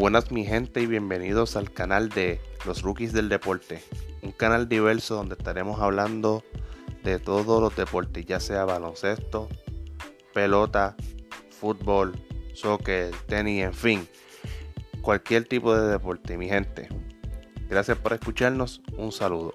Buenas mi gente y bienvenidos al canal de Los Rookies del Deporte, un canal diverso donde estaremos hablando de todos los deportes, ya sea baloncesto, pelota, fútbol, soccer, tenis, en fin, cualquier tipo de deporte, mi gente. Gracias por escucharnos, un saludo.